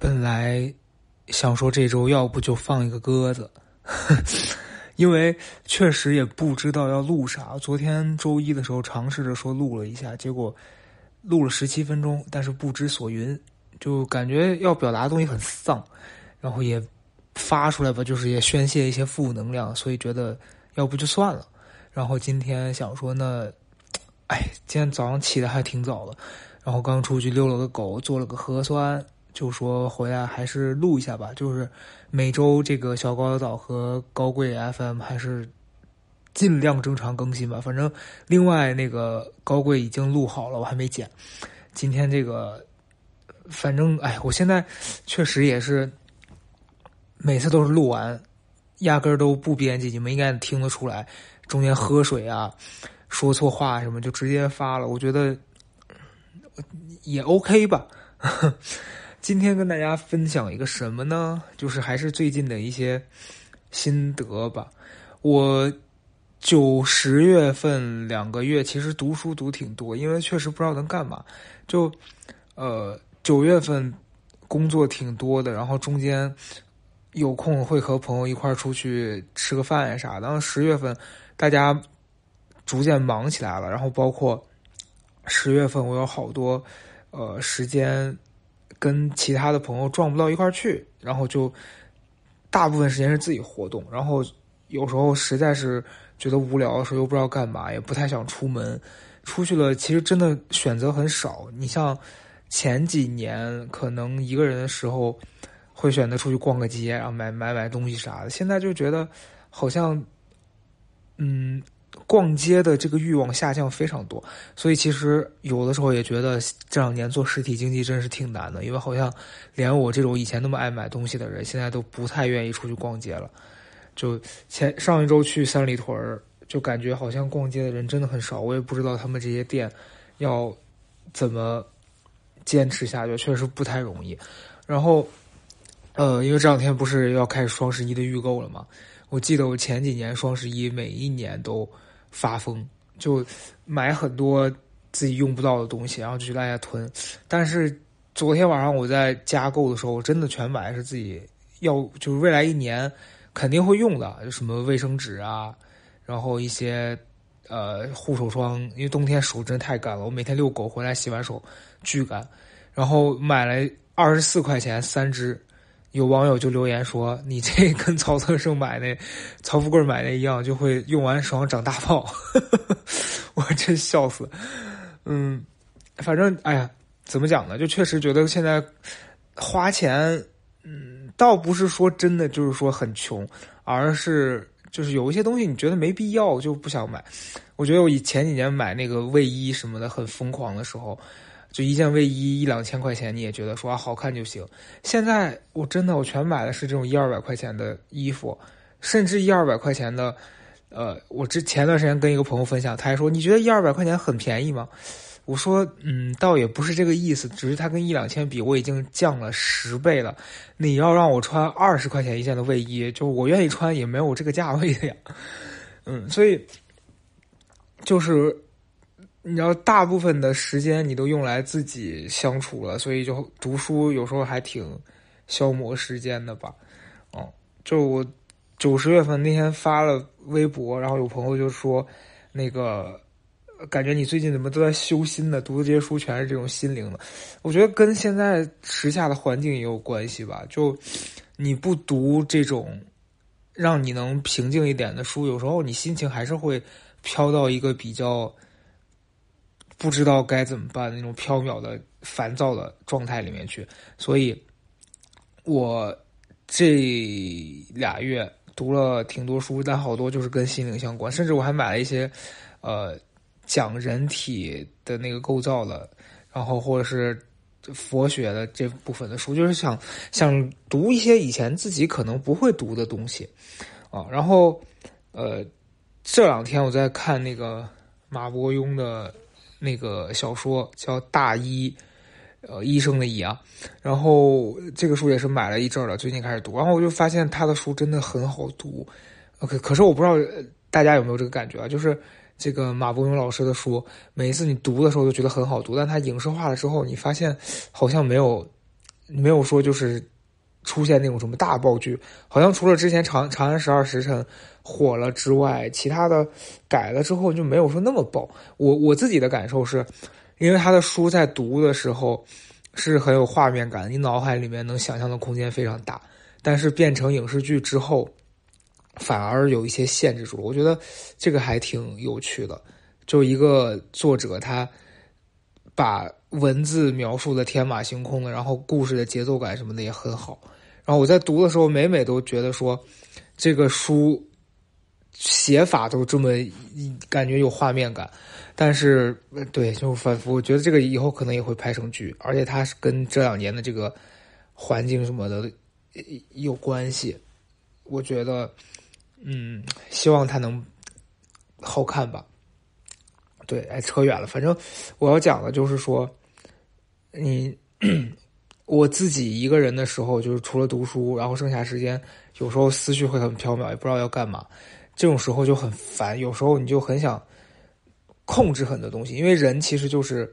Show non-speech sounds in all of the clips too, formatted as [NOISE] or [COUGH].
本来想说这周要不就放一个鸽子，[LAUGHS] 因为确实也不知道要录啥。昨天周一的时候尝试着说录了一下，结果录了十七分钟，但是不知所云，就感觉要表达的东西很丧，然后也发出来吧，就是也宣泄一些负能量，所以觉得要不就算了。然后今天想说呢，哎，今天早上起的还挺早的，然后刚出去遛了个狗，做了个核酸。就说回来还是录一下吧，就是每周这个小高岛和高贵 FM 还是尽量正常更新吧。反正另外那个高贵已经录好了，我还没剪。今天这个，反正哎，我现在确实也是每次都是录完，压根儿都不编辑，你们应该听得出来，中间喝水啊、说错话什么就直接发了。我觉得也 OK 吧。今天跟大家分享一个什么呢？就是还是最近的一些心得吧。我九十月份两个月其实读书读挺多，因为确实不知道能干嘛。就呃九月份工作挺多的，然后中间有空会和朋友一块儿出去吃个饭呀啥的。然后十月份大家逐渐忙起来了，然后包括十月份我有好多呃时间。跟其他的朋友撞不到一块儿去，然后就大部分时间是自己活动，然后有时候实在是觉得无聊的时候又不知道干嘛，也不太想出门。出去了，其实真的选择很少。你像前几年可能一个人的时候会选择出去逛个街，然后买买买东西啥的，现在就觉得好像嗯。逛街的这个欲望下降非常多，所以其实有的时候也觉得这两年做实体经济真是挺难的，因为好像连我这种以前那么爱买东西的人，现在都不太愿意出去逛街了。就前上一周去三里屯儿，就感觉好像逛街的人真的很少，我也不知道他们这些店要怎么坚持下去，确实不太容易。然后，呃，因为这两天不是要开始双十一的预购了嘛。我记得我前几年双十一每一年都发疯，就买很多自己用不到的东西，然后就去大家囤。但是昨天晚上我在加购的时候，我真的全买是自己要，就是未来一年肯定会用的，什么卫生纸啊，然后一些呃护手霜，因为冬天手真太干了，我每天遛狗回来洗完手巨干，然后买了二十四块钱三支。有网友就留言说：“你这跟曹特胜买那、曹富贵买那一样，就会用完手上长大泡。[LAUGHS] ”我真笑死。嗯，反正哎呀，怎么讲呢？就确实觉得现在花钱，嗯，倒不是说真的就是说很穷，而是就是有一些东西你觉得没必要就不想买。我觉得我以前几年买那个卫衣什么的很疯狂的时候。就一件卫衣一两千块钱，你也觉得说好看就行。现在我真的我全买的是这种一二百块钱的衣服，甚至一二百块钱的，呃，我之前段时间跟一个朋友分享，他还说你觉得一二百块钱很便宜吗？我说嗯，倒也不是这个意思，只是它跟一两千比，我已经降了十倍了。你要让我穿二十块钱一件的卫衣，就我愿意穿也没有这个价位的呀。嗯，所以就是。你知道，大部分的时间你都用来自己相处了，所以就读书有时候还挺消磨时间的吧。哦，就我九十月份那天发了微博，然后有朋友就说，那个感觉你最近怎么都在修心呢？读的这些书全是这种心灵的。我觉得跟现在时下的环境也有关系吧。就你不读这种让你能平静一点的书，有时候你心情还是会飘到一个比较。不知道该怎么办那种飘渺的、烦躁的状态里面去，所以，我这俩月读了挺多书，但好多就是跟心灵相关，甚至我还买了一些，呃，讲人体的那个构造的，然后或者是佛学的这部分的书，就是想想读一些以前自己可能不会读的东西，啊，然后，呃，这两天我在看那个马伯庸的。那个小说叫《大医》，呃，医生的医啊。然后这个书也是买了一阵了，最近开始读。然后我就发现他的书真的很好读。OK，可是我不知道大家有没有这个感觉啊？就是这个马伯庸老师的书，每一次你读的时候都觉得很好读，但他影视化了之后，你发现好像没有没有说就是出现那种什么大爆剧，好像除了之前《长长安十二时辰》火了之外，其他的改了之后就没有说那么爆。我我自己的感受是，因为他的书在读的时候是很有画面感，你脑海里面能想象的空间非常大，但是变成影视剧之后。反而有一些限制住了，我觉得这个还挺有趣的。就一个作者，他把文字描述的天马行空的，然后故事的节奏感什么的也很好。然后我在读的时候，每每都觉得说，这个书写法都这么感觉有画面感。但是，对，就反复，我觉得这个以后可能也会拍成剧，而且它是跟这两年的这个环境什么的有关系。我觉得。嗯，希望它能好看吧。对，哎，扯远了。反正我要讲的就是说，你我自己一个人的时候，就是除了读书，然后剩下时间，有时候思绪会很飘渺，也不知道要干嘛。这种时候就很烦。有时候你就很想控制很多东西，因为人其实就是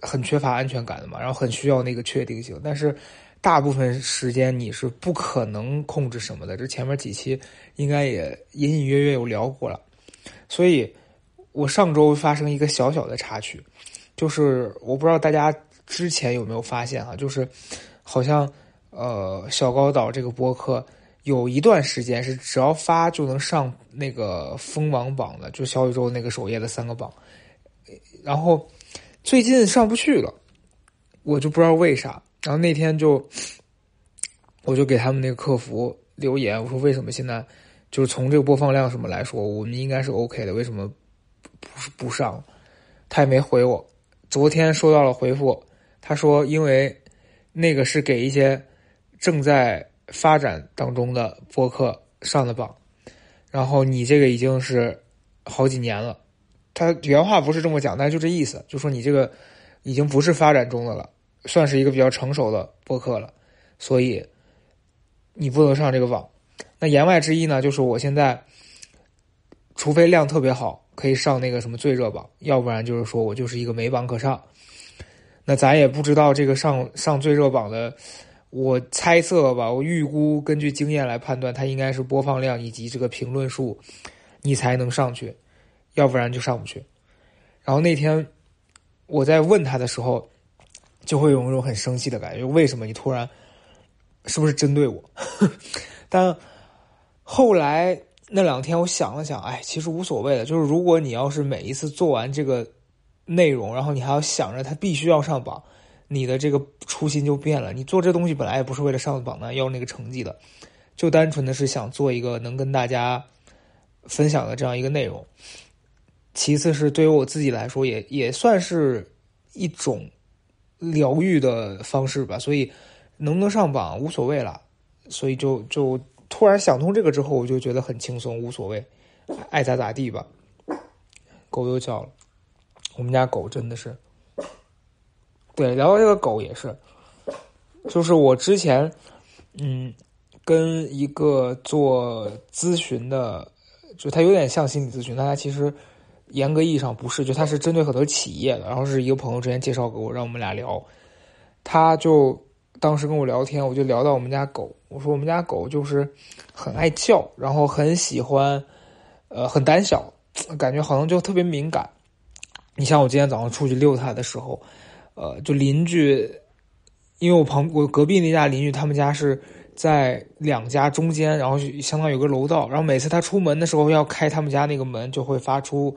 很缺乏安全感的嘛，然后很需要那个确定性，但是。大部分时间你是不可能控制什么的，这前面几期应该也隐隐约约有聊过了。所以，我上周发生一个小小的插曲，就是我不知道大家之前有没有发现啊，就是好像呃小高岛这个播客有一段时间是只要发就能上那个蜂王榜的，就小宇宙那个首页的三个榜，然后最近上不去了，我就不知道为啥。然后那天就，我就给他们那个客服留言，我说为什么现在就是从这个播放量什么来说，我们应该是 OK 的，为什么不是不上？他也没回我。昨天收到了回复，他说因为那个是给一些正在发展当中的播客上的榜，然后你这个已经是好几年了。他原话不是这么讲，但就这意思，就说你这个已经不是发展中的了。算是一个比较成熟的播客了，所以你不能上这个网。那言外之意呢，就是我现在，除非量特别好，可以上那个什么最热榜，要不然就是说我就是一个没榜可上。那咱也不知道这个上上最热榜的，我猜测吧，我预估根据经验来判断，它应该是播放量以及这个评论数，你才能上去，要不然就上不去。然后那天我在问他的时候。就会有一种很生气的感觉，为什么你突然是不是针对我？[LAUGHS] 但后来那两天我想了想，哎，其实无所谓的。就是如果你要是每一次做完这个内容，然后你还要想着它必须要上榜，你的这个初心就变了。你做这东西本来也不是为了上榜的，要那个成绩的，就单纯的是想做一个能跟大家分享的这样一个内容。其次是对于我自己来说，也也算是一种。疗愈的方式吧，所以能不能上榜无所谓了，所以就就突然想通这个之后，我就觉得很轻松，无所谓，爱咋咋地吧。狗又叫了，我们家狗真的是，对，聊到这个狗也是，就是我之前嗯跟一个做咨询的，就他有点像心理咨询，但他其实。严格意义上不是，就他是针对很多企业的，然后是一个朋友之前介绍给我，让我们俩聊。他就当时跟我聊天，我就聊到我们家狗，我说我们家狗就是很爱叫，然后很喜欢，呃，很胆小，感觉好像就特别敏感。你像我今天早上出去遛它的时候，呃，就邻居，因为我旁我隔壁那家邻居，他们家是在两家中间，然后相当于有个楼道，然后每次他出门的时候要开他们家那个门，就会发出。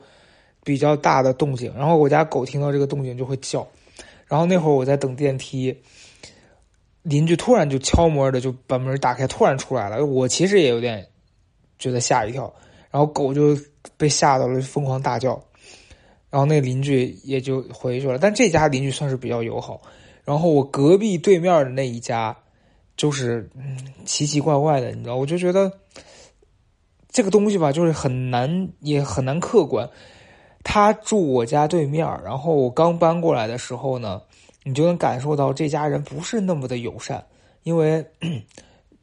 比较大的动静，然后我家狗听到这个动静就会叫，然后那会儿我在等电梯，邻居突然就悄摸的就把门打开，突然出来了，我其实也有点觉得吓一跳，然后狗就被吓到了，疯狂大叫，然后那邻居也就回去了，但这家邻居算是比较友好，然后我隔壁对面的那一家就是嗯奇奇怪怪的，你知道，我就觉得这个东西吧，就是很难也很难客观。他住我家对面然后我刚搬过来的时候呢，你就能感受到这家人不是那么的友善，因为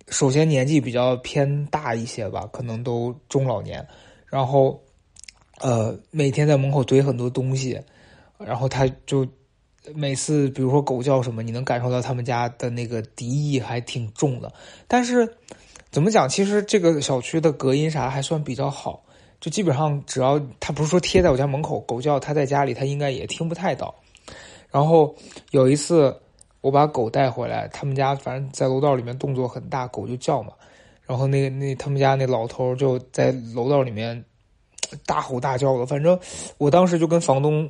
首先年纪比较偏大一些吧，可能都中老年，然后呃每天在门口堆很多东西，然后他就每次比如说狗叫什么，你能感受到他们家的那个敌意还挺重的。但是怎么讲，其实这个小区的隔音啥还算比较好，就基本上只要他不是说贴在我家门口，狗叫他在家里，他应该也听不太到。然后有一次我把狗带回来，他们家反正在楼道里面动作很大，狗就叫嘛。然后那个那他们家那老头就在楼道里面大吼大叫的，反正我当时就跟房东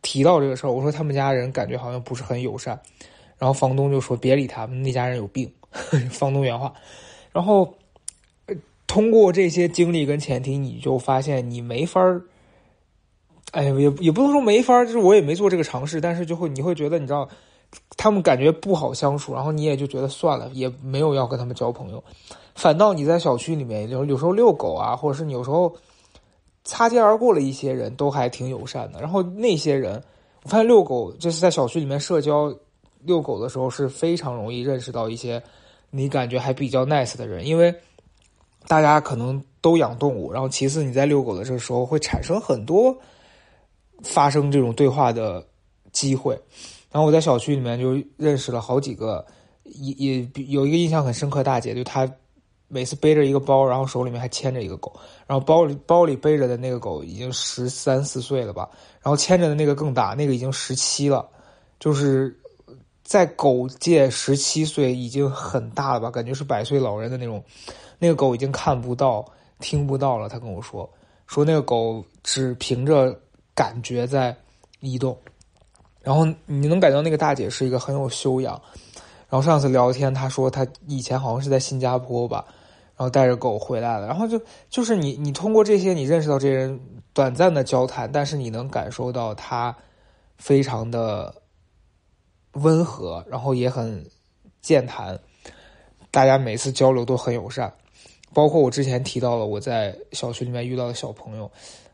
提到这个事儿，我说他们家人感觉好像不是很友善，然后房东就说别理他们，那家人有病，[LAUGHS] 房东原话。然后通过这些经历跟前提，你就发现你没法儿，哎，也也不能说没法，就是我也没做这个尝试，但是就会你会觉得你知道他们感觉不好相处，然后你也就觉得算了，也没有要跟他们交朋友。反倒你在小区里面，有有时候遛狗啊，或者是你有时候擦肩而过了一些人都还挺友善的。然后那些人，我发现遛狗就是在小区里面社交遛狗的时候是非常容易认识到一些你感觉还比较 nice 的人，因为大家可能都养动物，然后其次你在遛狗的这个时候会产生很多发生这种对话的机会。然后我在小区里面就认识了好几个，也也有一个印象很深刻大姐，就她。每次背着一个包，然后手里面还牵着一个狗，然后包里包里背着的那个狗已经十三四岁了吧，然后牵着的那个更大，那个已经十七了，就是在狗界十七岁已经很大了吧，感觉是百岁老人的那种。那个狗已经看不到、听不到了，他跟我说，说那个狗只凭着感觉在移动，然后你能感觉到那个大姐是一个很有修养。然后上次聊天，她说她以前好像是在新加坡吧。然后带着狗回来了，然后就就是你你通过这些你认识到这人短暂的交谈，但是你能感受到他非常的温和，然后也很健谈，大家每次交流都很友善，包括我之前提到了我在小区里面遇到的小朋友，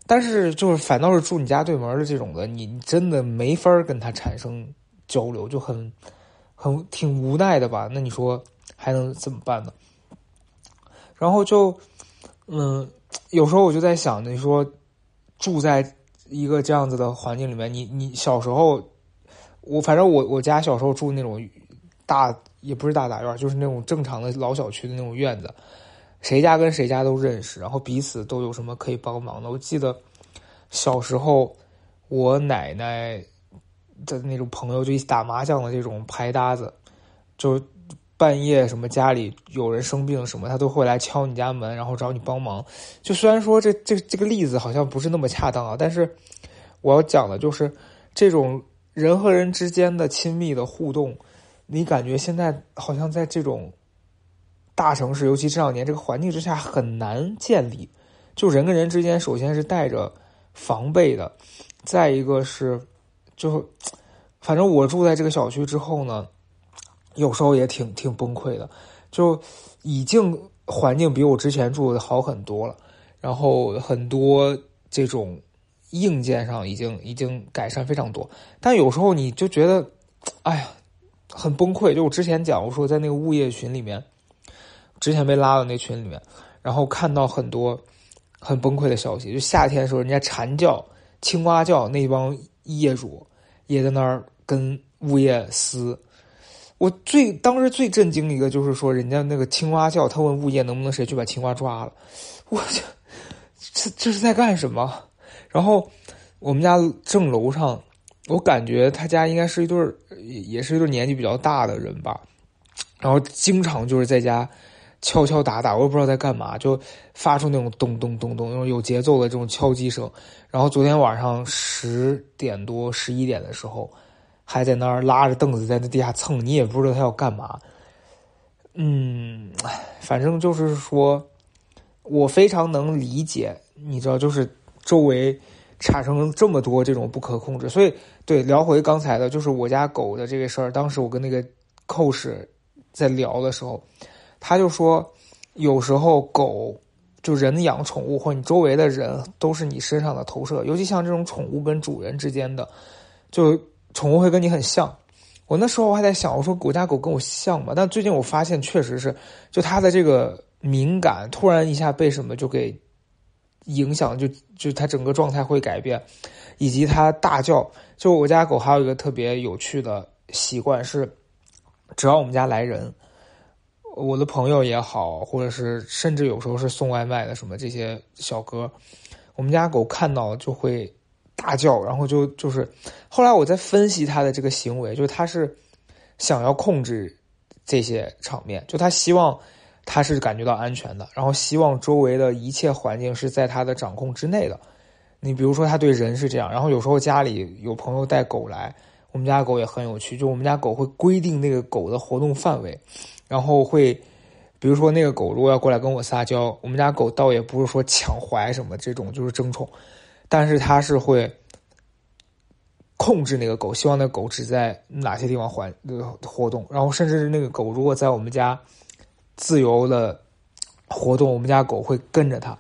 但是就是反倒是住你家对门的这种的，你真的没法跟他产生交流，就很很挺无奈的吧？那你说还能怎么办呢？然后就，嗯，有时候我就在想，你说住在一个这样子的环境里面，你你小时候，我反正我我家小时候住那种大也不是大杂院，就是那种正常的老小区的那种院子，谁家跟谁家都认识，然后彼此都有什么可以帮忙的。我记得小时候我奶奶的那种朋友，就一起打麻将的这种牌搭子，就。半夜什么家里有人生病什么，他都会来敲你家门，然后找你帮忙。就虽然说这这这个例子好像不是那么恰当啊，但是我要讲的就是这种人和人之间的亲密的互动，你感觉现在好像在这种大城市，尤其这两年这个环境之下很难建立。就人跟人之间，首先是带着防备的，再一个是就反正我住在这个小区之后呢。有时候也挺挺崩溃的，就已经环境比我之前住的好很多了，然后很多这种硬件上已经已经改善非常多，但有时候你就觉得，哎呀，很崩溃。就我之前讲，我说在那个物业群里面，之前被拉到那群里面，然后看到很多很崩溃的消息。就夏天的时候，人家蝉叫、青蛙叫，那帮业主也在那儿跟物业撕。我最当时最震惊一个就是说，人家那个青蛙叫，他问物业能不能谁去把青蛙抓了。我去，这这是在干什么？然后我们家正楼上，我感觉他家应该是一对儿，也是一对年纪比较大的人吧。然后经常就是在家敲敲打打，我也不知道在干嘛，就发出那种咚咚咚咚那种有节奏的这种敲击声。然后昨天晚上十点多、十一点的时候。还在那儿拉着凳子在那地下蹭，你也不知道他要干嘛。嗯，反正就是说，我非常能理解，你知道，就是周围产生这么多这种不可控制。所以，对聊回刚才的，就是我家狗的这个事儿。当时我跟那个寇氏在聊的时候，他就说，有时候狗就人养宠物或你周围的人都是你身上的投射，尤其像这种宠物跟主人之间的，就。宠物会跟你很像，我那时候我还在想，我说我家狗跟我像吗？但最近我发现确实是，就它的这个敏感突然一下被什么就给影响，就就它整个状态会改变，以及它大叫。就我家狗还有一个特别有趣的习惯是，只要我们家来人，我的朋友也好，或者是甚至有时候是送外卖的什么这些小哥，我们家狗看到就会大叫，然后就就是后来我在分析它的这个行为，就是它是想要控制这些场面，就它希望。他是感觉到安全的，然后希望周围的一切环境是在他的掌控之内的。你比如说，他对人是这样，然后有时候家里有朋友带狗来，我们家狗也很有趣，就我们家狗会规定那个狗的活动范围，然后会，比如说那个狗如果要过来跟我撒娇，我们家狗倒也不是说抢怀什么这种，就是争宠，但是它是会控制那个狗，希望那狗只在哪些地方环活动，然后甚至是那个狗如果在我们家。自由的活动，我们家狗会跟着它，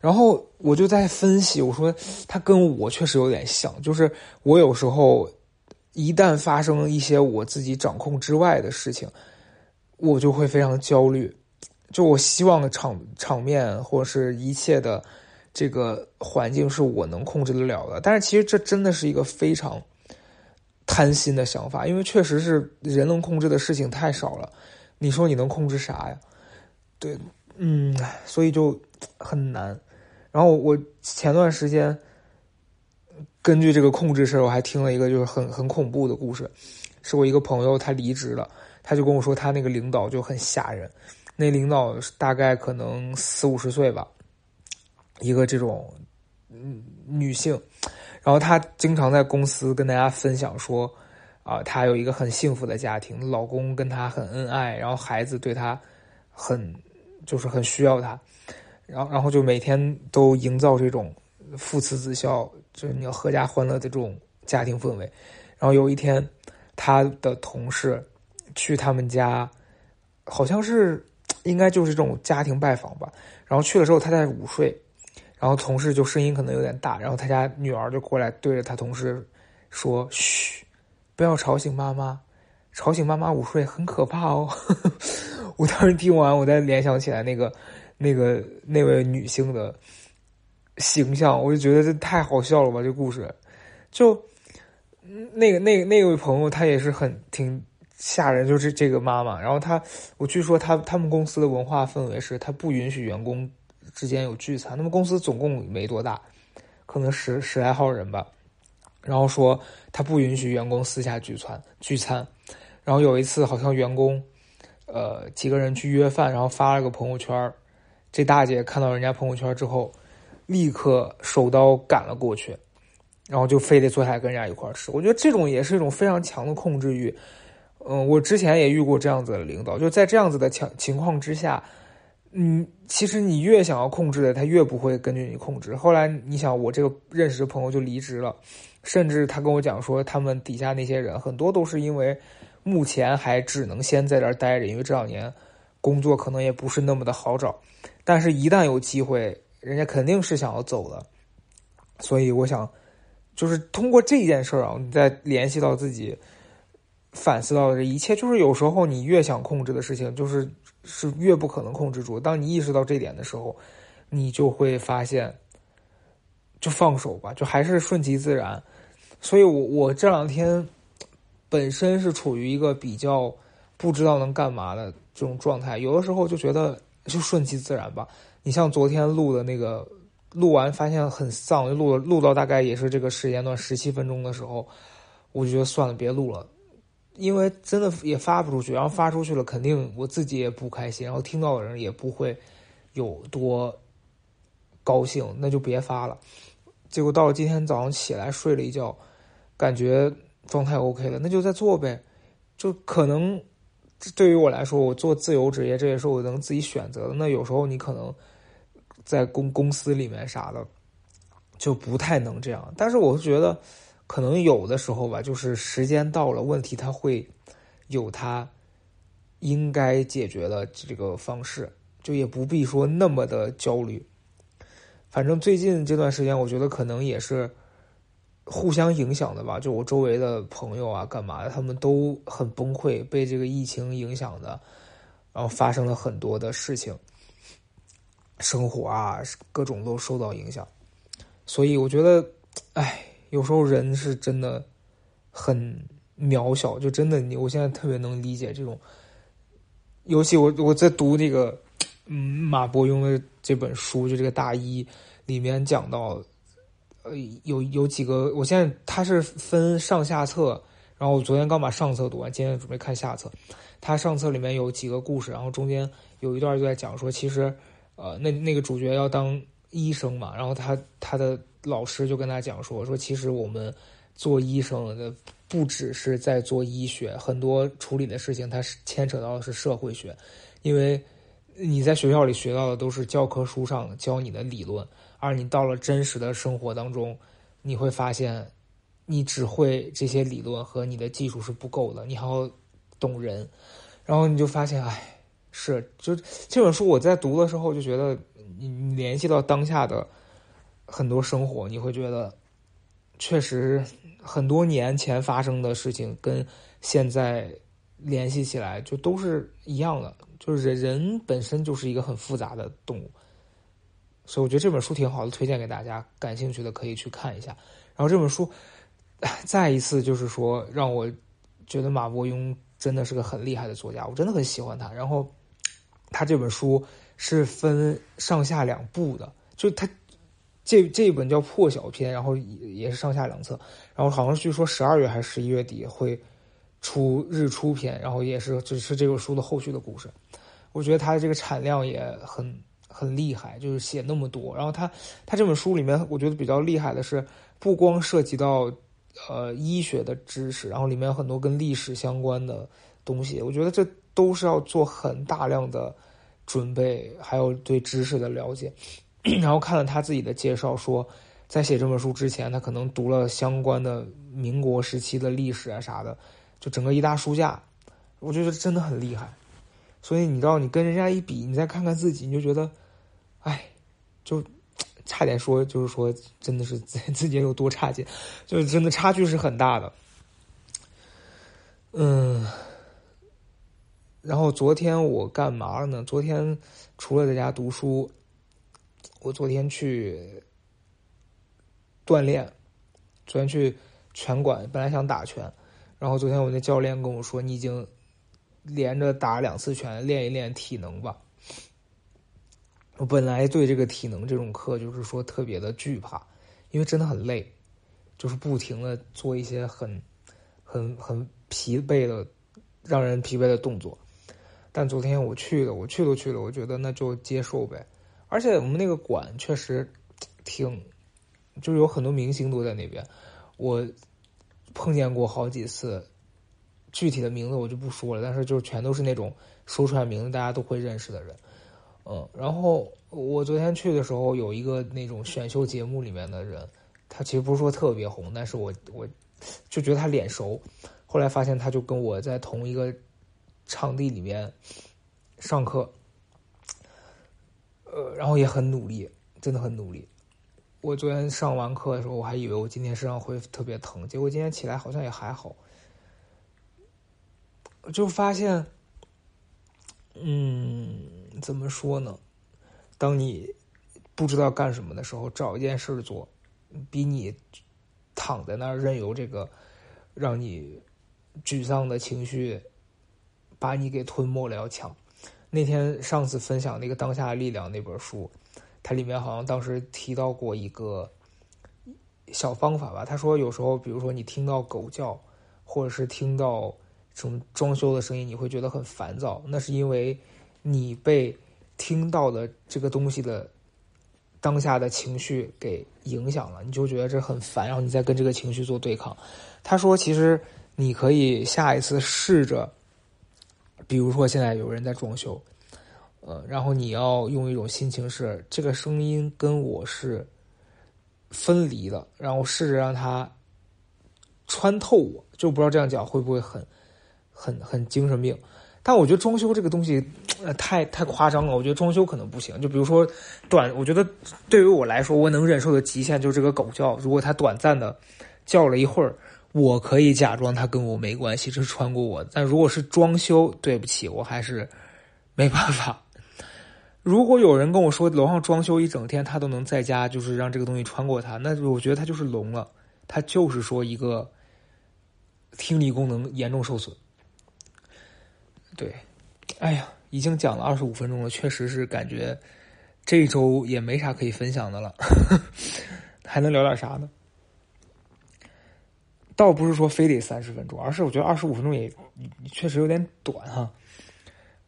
然后我就在分析，我说它跟我确实有点像，就是我有时候一旦发生一些我自己掌控之外的事情，我就会非常焦虑，就我希望场场面或者是一切的这个环境是我能控制得了的，但是其实这真的是一个非常贪心的想法，因为确实是人能控制的事情太少了。你说你能控制啥呀？对，嗯，所以就很难。然后我前段时间根据这个控制事儿，我还听了一个就是很很恐怖的故事，是我一个朋友他离职了，他就跟我说他那个领导就很吓人，那领导大概可能四五十岁吧，一个这种嗯女性，然后她经常在公司跟大家分享说。啊，她有一个很幸福的家庭，老公跟她很恩爱，然后孩子对她很就是很需要她，然后然后就每天都营造这种父慈子孝，就是你要阖家欢乐的这种家庭氛围。然后有一天，他的同事去他们家，好像是应该就是这种家庭拜访吧。然后去了之后，他在午睡，然后同事就声音可能有点大，然后他家女儿就过来对着他同事说：“嘘。”不要吵醒妈妈，吵醒妈妈午睡很可怕哦。[LAUGHS] 我当时听完，我再联想起来那个、那个那位女性的形象，我就觉得这太好笑了吧！这故事，就那个、那、那位朋友，他也是很挺吓人，就是这个妈妈。然后她，我据说她他们公司的文化氛围是，她不允许员工之间有聚餐。那么公司总共没多大，可能十十来号人吧。然后说她不允许员工私下聚餐聚餐，然后有一次好像员工，呃几个人去约饭，然后发了个朋友圈这大姐看到人家朋友圈之后，立刻手刀赶了过去，然后就非得坐下来跟人家一块吃。我觉得这种也是一种非常强的控制欲。嗯，我之前也遇过这样子的领导，就在这样子的强情况之下。嗯，其实你越想要控制的，他越不会根据你控制。后来你想，我这个认识的朋友就离职了，甚至他跟我讲说，他们底下那些人很多都是因为目前还只能先在这儿待着，因为这两年工作可能也不是那么的好找。但是，一旦有机会，人家肯定是想要走的。所以，我想就是通过这件事儿啊，你再联系到自己，反思到的这一切，就是有时候你越想控制的事情，就是。是越不可能控制住。当你意识到这点的时候，你就会发现，就放手吧，就还是顺其自然。所以，我我这两天本身是处于一个比较不知道能干嘛的这种状态。有的时候就觉得就顺其自然吧。你像昨天录的那个，录完发现很丧，录了录到大概也是这个时间段十七分钟的时候，我就觉得算了，别录了。因为真的也发不出去，然后发出去了，肯定我自己也不开心，然后听到的人也不会有多高兴，那就别发了。结果到了今天早上起来睡了一觉，感觉状态 OK 了，那就再做呗。就可能对于我来说，我做自由职业，这也是我能自己选择的。那有时候你可能在公公司里面啥的就不太能这样，但是我觉得。可能有的时候吧，就是时间到了，问题它会有它应该解决的这个方式，就也不必说那么的焦虑。反正最近这段时间，我觉得可能也是互相影响的吧。就我周围的朋友啊，干嘛，他们都很崩溃，被这个疫情影响的，然后发生了很多的事情。生活啊，各种都受到影响。所以我觉得，哎，有时候人是真的很渺小，就真的你，我现在特别能理解这种。尤其我我在读那个，嗯，马伯庸的这本书，就这个大一里面讲到，呃，有有几个，我现在他是分上下册，然后我昨天刚把上册读完，今天准备看下册。他上册里面有几个故事，然后中间有一段就在讲说，其实，呃，那那个主角要当医生嘛，然后他他的老师就跟他讲说，说其实我们做医生的不只是在做医学，很多处理的事情它是牵扯到的是社会学，因为你在学校里学到的都是教科书上教你的理论，而你到了真实的生活当中，你会发现，你只会这些理论和你的技术是不够的，你还要。懂人，然后你就发现，哎，是就这本书我在读的时候就觉得，你你联系到当下的很多生活，你会觉得，确实很多年前发生的事情跟现在联系起来就都是一样的，就是人人本身就是一个很复杂的动物，所以我觉得这本书挺好的，推荐给大家，感兴趣的可以去看一下。然后这本书再一次就是说，让我觉得马伯庸。真的是个很厉害的作家，我真的很喜欢他。然后，他这本书是分上下两部的，就他这这一本叫《破晓篇》，然后也是上下两册。然后好像据说十二月还是十一月底会出日出篇，然后也是就是这本书的后续的故事。我觉得他的这个产量也很很厉害，就是写那么多。然后他他这本书里面，我觉得比较厉害的是，不光涉及到。呃，医学的知识，然后里面有很多跟历史相关的东西，我觉得这都是要做很大量的准备，还有对知识的了解。[CLEARS THROAT] 然后看了他自己的介绍，说在写这本书之前，他可能读了相关的民国时期的历史啊啥的，就整个一大书架，我觉得真的很厉害。所以你知道，你跟人家一比，你再看看自己，你就觉得，哎，就。差点说，就是说，真的是自自己有多差劲，就是真的差距是很大的。嗯，然后昨天我干嘛了呢？昨天除了在家读书，我昨天去锻炼，昨天去拳馆，本来想打拳，然后昨天我那教练跟我说：“你已经连着打两次拳，练一练体能吧。”我本来对这个体能这种课就是说特别的惧怕，因为真的很累，就是不停的做一些很、很、很疲惫的、让人疲惫的动作。但昨天我去了，我去都去了，我觉得那就接受呗。而且我们那个馆确实挺，就是有很多明星都在那边，我碰见过好几次。具体的名字我就不说了，但是就全都是那种说出来名字大家都会认识的人。嗯，然后我昨天去的时候，有一个那种选秀节目里面的人，他其实不是说特别红，但是我我就觉得他脸熟。后来发现他就跟我在同一个场地里面上课，呃，然后也很努力，真的很努力。我昨天上完课的时候，我还以为我今天身上会特别疼，结果今天起来好像也还好，就发现，嗯。怎么说呢？当你不知道干什么的时候，找一件事做，比你躺在那儿任由这个让你沮丧的情绪把你给吞没了要强。那天上次分享那个《当下的力量》那本书，它里面好像当时提到过一个小方法吧。他说，有时候比如说你听到狗叫，或者是听到什么装修的声音，你会觉得很烦躁，那是因为。你被听到的这个东西的当下的情绪给影响了，你就觉得这很烦，然后你再跟这个情绪做对抗。他说：“其实你可以下一次试着，比如说现在有人在装修，呃，然后你要用一种心情是这个声音跟我是分离的，然后试着让它穿透我，就不知道这样讲会不会很很很精神病。”但我觉得装修这个东西，太太夸张了。我觉得装修可能不行。就比如说，短，我觉得对于我来说，我能忍受的极限就是这个狗叫。如果它短暂的叫了一会儿，我可以假装它跟我没关系，这是穿过我。但如果是装修，对不起，我还是没办法。[LAUGHS] 如果有人跟我说楼上装修一整天，他都能在家就是让这个东西穿过他，那我觉得他就是聋了，他就是说一个听力功能严重受损。对，哎呀，已经讲了二十五分钟了，确实是感觉这周也没啥可以分享的了，[LAUGHS] 还能聊点啥呢？倒不是说非得三十分钟，而是我觉得二十五分钟也确实有点短哈。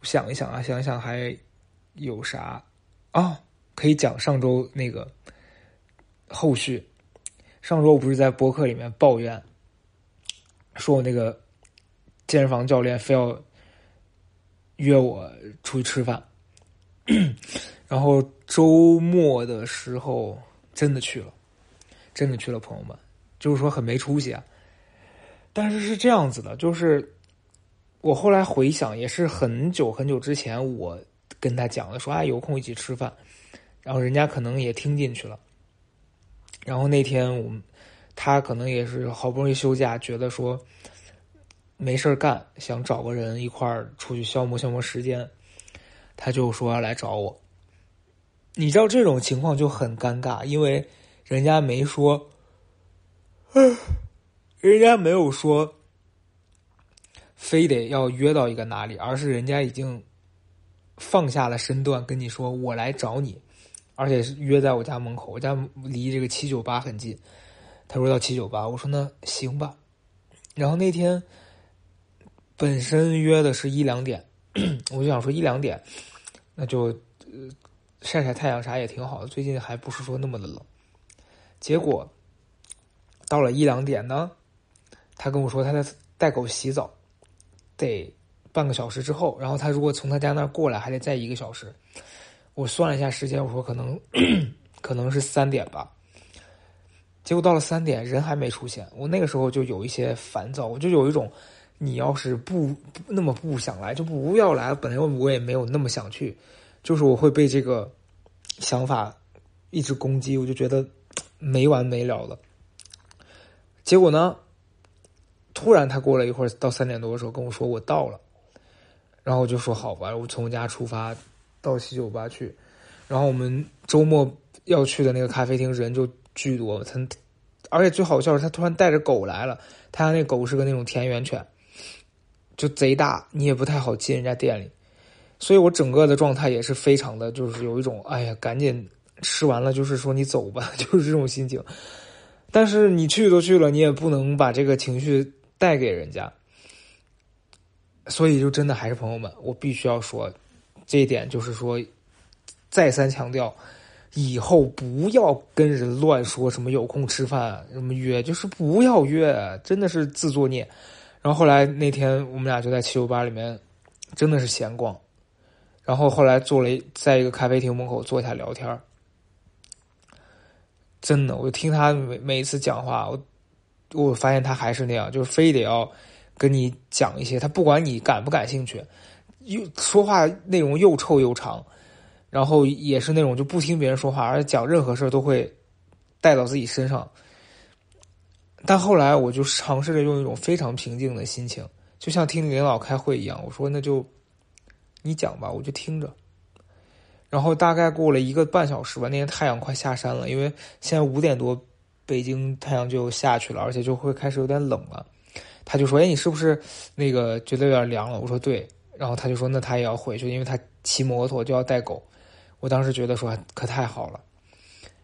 想一想啊，想一想还有啥啊？可以讲上周那个后续。上周我不是在博客里面抱怨，说我那个健身房教练非要约我出去吃饭，[COUGHS] 然后周末的时候真的去了，真的去了，朋友们，就是说很没出息啊。但是是这样子的，就是我后来回想，也是很久很久之前，我跟他讲的，说啊有空一起吃饭，然后人家可能也听进去了。然后那天我们他可能也是好不容易休假，觉得说没事干，想找个人一块儿出去消磨消磨时间，他就说来找我。你知道这种情况就很尴尬，因为人家没说。[SIGHS] 人家没有说非得要约到一个哪里，而是人家已经放下了身段跟你说：“我来找你，而且是约在我家门口。我家离这个七九八很近。”他说到七九八，我说那行吧。然后那天本身约的是一两点，[CLEARS THROAT] 我就想说一两点，那就晒晒太阳啥也挺好的。最近还不是说那么的冷。结果到了一两点呢。他跟我说，他在带狗洗澡，得半个小时之后，然后他如果从他家那儿过来，还得再一个小时。我算了一下时间，我说可能 [CLEARS THROAT] 可能是三点吧。结果到了三点，人还没出现。我那个时候就有一些烦躁，我就有一种，你要是不那么不想来，就不要来。本来我也没有那么想去，就是我会被这个想法一直攻击，我就觉得没完没了了。结果呢？突然，他过了一会儿，到三点多的时候跟我说我到了，然后我就说好吧，我从家出发到七九八去，然后我们周末要去的那个咖啡厅人就巨多，他而且最好笑是，他突然带着狗来了，他家那狗是个那种田园犬，就贼大，你也不太好进人家店里，所以我整个的状态也是非常的，就是有一种哎呀，赶紧吃完了，就是说你走吧，就是这种心情。但是你去都去了，你也不能把这个情绪。带给人家，所以就真的还是朋友们，我必须要说这一点，就是说再三强调，以后不要跟人乱说什么有空吃饭什么约，就是不要约，真的是自作孽。然后后来那天我们俩就在七九八里面，真的是闲逛，然后后来坐了在一个咖啡厅门口坐下聊天真的，我听他每每一次讲话，我。我发现他还是那样，就是非得要跟你讲一些，他不管你感不感兴趣，又说话内容又臭又长，然后也是那种就不听别人说话，而且讲任何事都会带到自己身上。但后来我就尝试着用一种非常平静的心情，就像听领导开会一样，我说那就你讲吧，我就听着。然后大概过了一个半小时吧，那天太阳快下山了，因为现在五点多。北京太阳就下去了，而且就会开始有点冷了。他就说：“哎，你是不是那个觉得有点凉了？”我说：“对。”然后他就说：“那他也要回去，因为他骑摩托就要带狗。”我当时觉得说可太好了，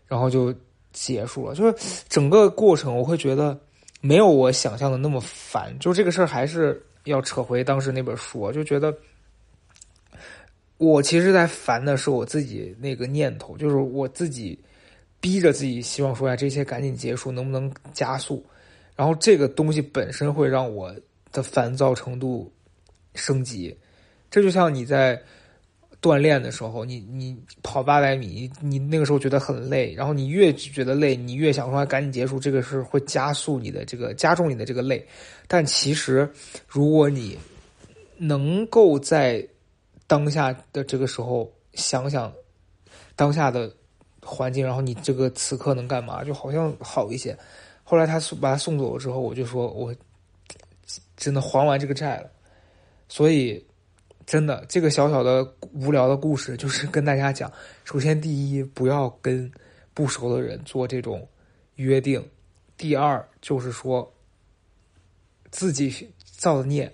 然后就结束了。就是整个过程，我会觉得没有我想象的那么烦。就这个事儿还是要扯回当时那本书，就觉得我其实在烦的是我自己那个念头，就是我自己。逼着自己，希望说呀，这些赶紧结束，能不能加速？然后这个东西本身会让我的烦躁程度升级。这就像你在锻炼的时候，你你跑八百米，你那个时候觉得很累，然后你越觉得累，你越想说赶紧结束，这个是会加速你的这个加重你的这个累。但其实，如果你能够在当下的这个时候想想当下的。环境，然后你这个此刻能干嘛？就好像好一些。后来他送把他送走了之后，我就说我真的还完这个债了。所以真的，这个小小的无聊的故事就是跟大家讲：首先，第一，不要跟不熟的人做这种约定；第二，就是说自己造的孽，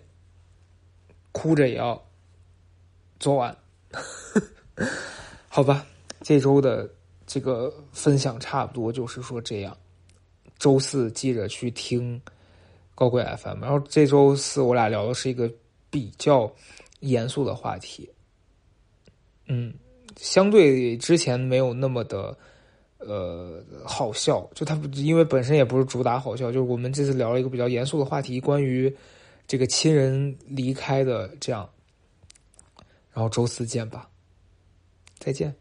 哭着也要做完。[LAUGHS] 好吧，这周的这个分享差不多就是说这样。周四记着去听高贵 FM，然后这周四我俩聊的是一个比较严肃的话题，嗯，相对之前没有那么的呃好笑，就他因为本身也不是主打好笑，就是我们这次聊了一个比较严肃的话题，关于这个亲人离开的这样，然后周四见吧，再见。